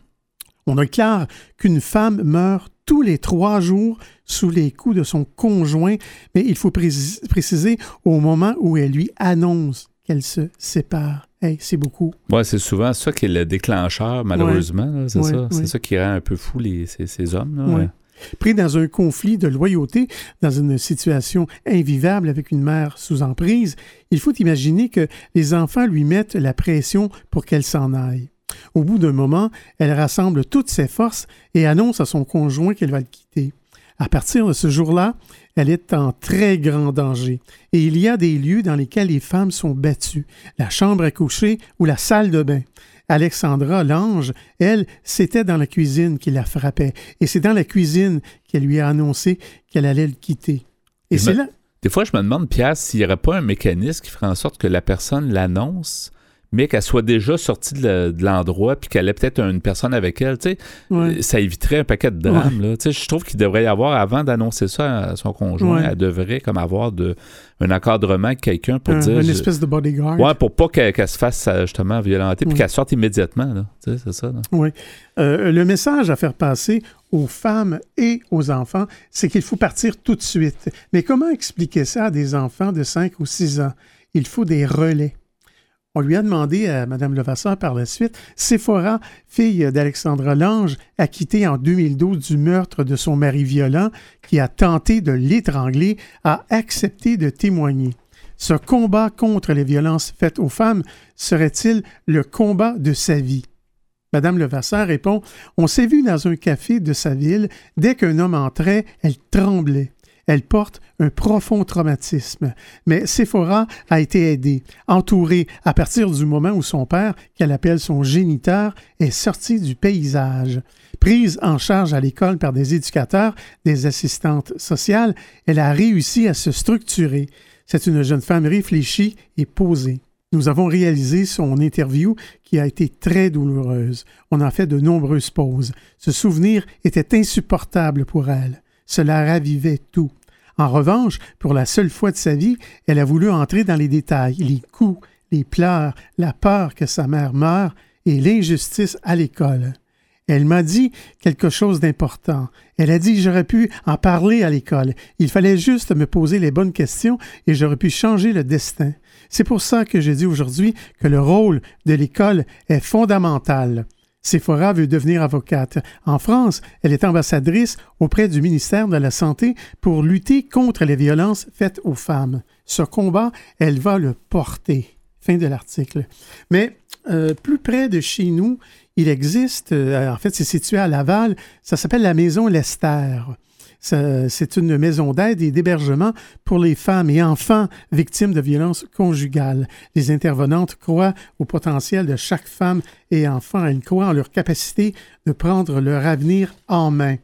On clair qu'une femme meurt tous les trois jours sous les coups de son conjoint, mais il faut préciser au moment où elle lui annonce qu'elle se sépare c'est beaucoup. Oui, c'est souvent ça qui est le déclencheur, malheureusement. c'est ça. Ça qui rend un peu fou les, ces, hommes. Pris dans un conflit de loyauté, dans une situation invivable avec une mère sous emprise, il faut imaginer que les enfants lui mettent la pression pour qu'elle s'en aille. Au bout d'un moment, elle rassemble toutes ses forces et annonce à son conjoint qu'elle va le quitter. À partir de ce jour-là, elle est en très grand danger. Et il y a des lieux dans lesquels les femmes sont battues, la chambre à coucher ou la salle de bain. Alexandra, l'ange, elle, c'était dans la cuisine qui la frappait. Et c'est dans la cuisine qu'elle lui a annoncé qu'elle allait le quitter. Et c'est là. Des fois, je me demande, Pierre, s'il n'y aurait pas un mécanisme qui ferait en sorte que la personne l'annonce mais qu'elle soit déjà sortie de l'endroit puis qu'elle ait peut-être une personne avec elle, tu sais, ça éviterait un paquet de drames. Là. Tu sais, je trouve qu'il devrait y avoir, avant d'annoncer ça à son conjoint, elle devrait comme avoir de, un encadrement avec quelqu'un pour dire... Une espèce de bodyguard. Ouais, pour pas qu'elle se fasse euh, justement violenter puis qu'elle sorte immédiatement. Là. Tu sais, c'est ça. Oui. Euh, le message à faire passer aux femmes et aux enfants, c'est qu'il faut partir tout de suite. Mais comment expliquer ça à des enfants de 5 ou 6 ans? Il faut des relais. On lui a demandé à Mme Levasseur par la suite, Sephora, fille d'Alexandra Lange, acquittée en 2012 du meurtre de son mari violent, qui a tenté de l'étrangler, a accepté de témoigner. Ce combat contre les violences faites aux femmes serait-il le combat de sa vie? Madame Levasseur répond On s'est vu dans un café de sa ville. Dès qu'un homme entrait, elle tremblait elle porte un profond traumatisme. Mais Sephora a été aidée, entourée à partir du moment où son père, qu'elle appelle son géniteur, est sorti du paysage. Prise en charge à l'école par des éducateurs, des assistantes sociales, elle a réussi à se structurer. C'est une jeune femme réfléchie et posée. Nous avons réalisé son interview qui a été très douloureuse. On a fait de nombreuses pauses. Ce souvenir était insupportable pour elle. Cela ravivait tout. En revanche, pour la seule fois de sa vie, elle a voulu entrer dans les détails, les coups, les pleurs, la peur que sa mère meure et l'injustice à l'école. Elle m'a dit quelque chose d'important. Elle a dit j'aurais pu en parler à l'école. Il fallait juste me poser les bonnes questions et j'aurais pu changer le destin. C'est pour ça que je dis aujourd'hui que le rôle de l'école est fondamental. Sephora veut devenir avocate. En France, elle est ambassadrice auprès du ministère de la Santé pour lutter contre les violences faites aux femmes. Ce combat, elle va le porter. Fin de l'article. Mais euh, plus près de chez nous, il existe, euh, en fait, c'est situé à Laval, ça s'appelle la Maison Lester. C'est une maison d'aide et d'hébergement pour les femmes et enfants victimes de violences conjugales. Les intervenantes croient au potentiel de chaque femme et enfant. Elles croient en leur capacité de prendre leur avenir en main.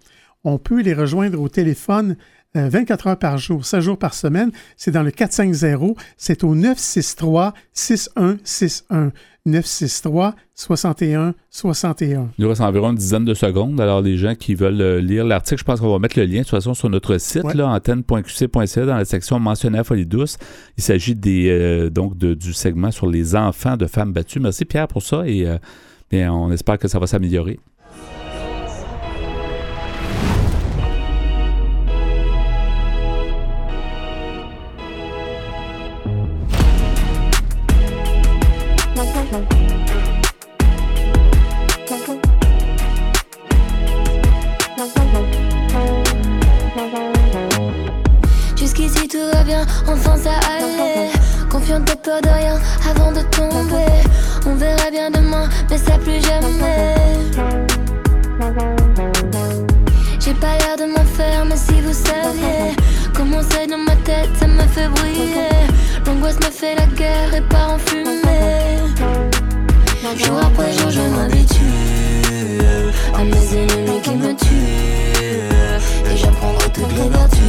On peut les rejoindre au téléphone 24 euh, heures par jour, 7 jours par semaine. C'est dans le 450, c'est au 963 6161. 963 61 61. Il nous reste environ une dizaine de secondes. Alors, les gens qui veulent euh, lire l'article, je pense qu'on va mettre le lien de toute façon sur notre site, antenne.qc.ca, dans la section mentionnée à Folie Douce. Il s'agit des euh, donc du segment sur les enfants de femmes battues. Merci Pierre pour ça et, et on espère que ça va s'améliorer. Enfin ça allait. Confiante de peur de rien avant de tomber. On verra bien demain, mais ça plus jamais. J'ai pas l'air de m'en faire, mais si vous saviez comment c'est dans ma tête, ça me fait briller. L'angoisse me fait la guerre et part en fumée. Jour après jour, je m'habitue à mes ennemis qui me tuent. Et j'apprendrai toutes les vertus.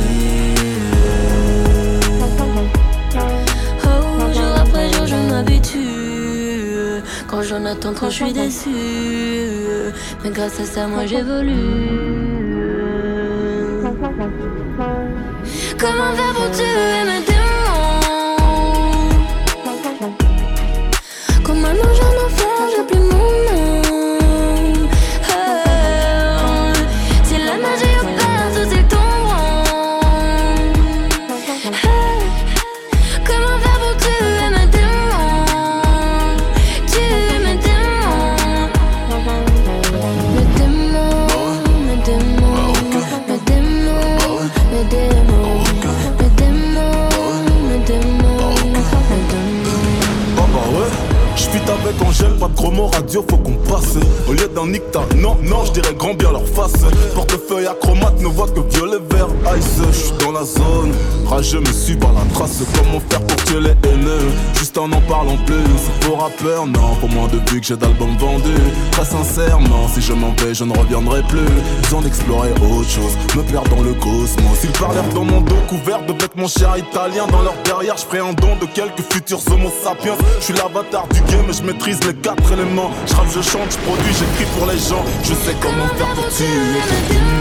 Quand j'en attends trop, je suis déçu. Mais grâce à ça, moi j'évolue. Comment faire pour tuer mots radio, faut qu'on Au lieu d'un nicta, non, non, je dirais grand bien leur face. Portefeuille acromate ne voit que violet, vert, ice. Je suis dans la zone, rageux me suis par la trace. Comment faire pour tuer les haineux? Juste en en parlant plus. Pour rappeur, non, pour moi depuis que j'ai d'albums vendus. Très sincèrement, si je m'en vais, je ne reviendrai plus. Besoin d'explorer autre chose, me perdre dans le cosmos. Ils parlèrent dans mon dos couvert de vêtements chers italiens. Dans leur derrière, je ferai un don de quelques futurs homo sapiens. Je suis l'avatar du game, je maîtrise les quatre éléments. Je je chante, je produis, j'écris pour les gens. Je sais comment faire pour tuer.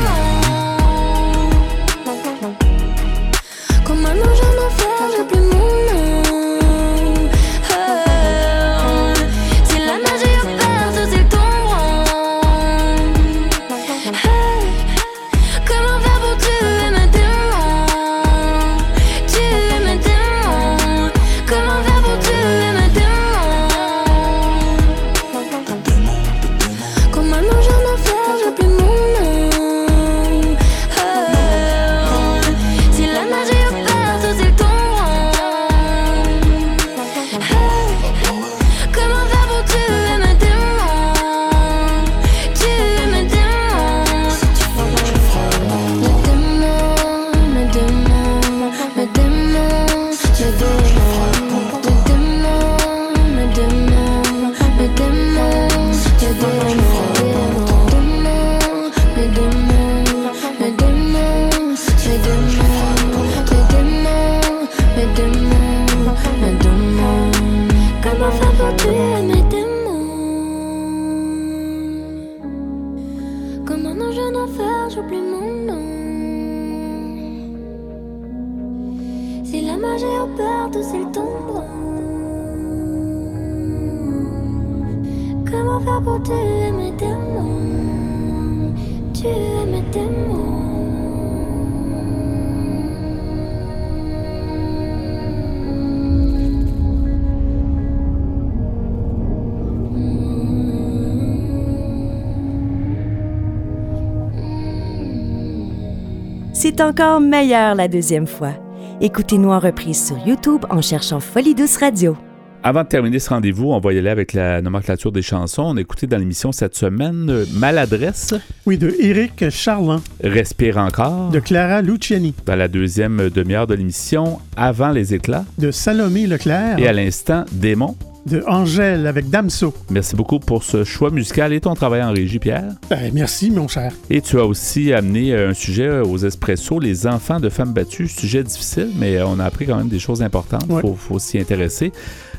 C'est encore meilleur la deuxième fois. Écoutez-nous en reprise sur YouTube en cherchant Folie Douce Radio. Avant de terminer ce rendez-vous, on va y aller avec la nomenclature des chansons. On a écouté dans l'émission cette semaine euh, Maladresse. Oui, de Éric Charland. Respire encore. De Clara Luciani. Dans la deuxième demi-heure de l'émission, Avant les éclats. De Salomé Leclerc. Et à l'instant, Démon de Angèle avec Damso. Merci beaucoup pour ce choix musical et ton travail en régie, Pierre. Ben, merci, mon cher. Et tu as aussi amené euh, un sujet euh, aux espressos, les enfants de femmes battues. Sujet difficile, mais on a appris quand même des choses importantes. Il faut, s'y intéresser.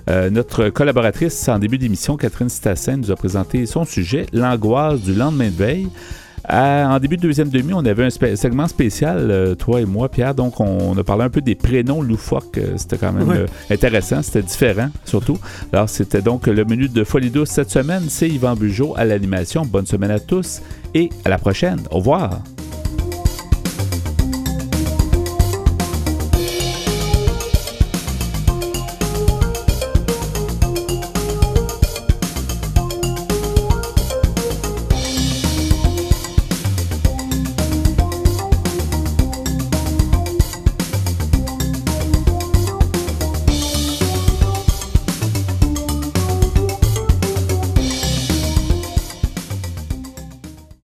Notre collaboratrice en début d'émission, Catherine Stassin, nous a présenté son sujet, l'angoisse du lendemain de veille en début de deuxième demi, on avait un segment spécial, euh, toi et moi, Pierre. Donc, on, a parlé un peu des prénoms loufoques. Euh, c'était quand même euh, intéressant. C'était différent, surtout. Alors, c'était donc le menu de Folie douce cette semaine. C'est Yvan Bugeaud à l'animation. Bonne semaine à tous et à la prochaine. Au revoir.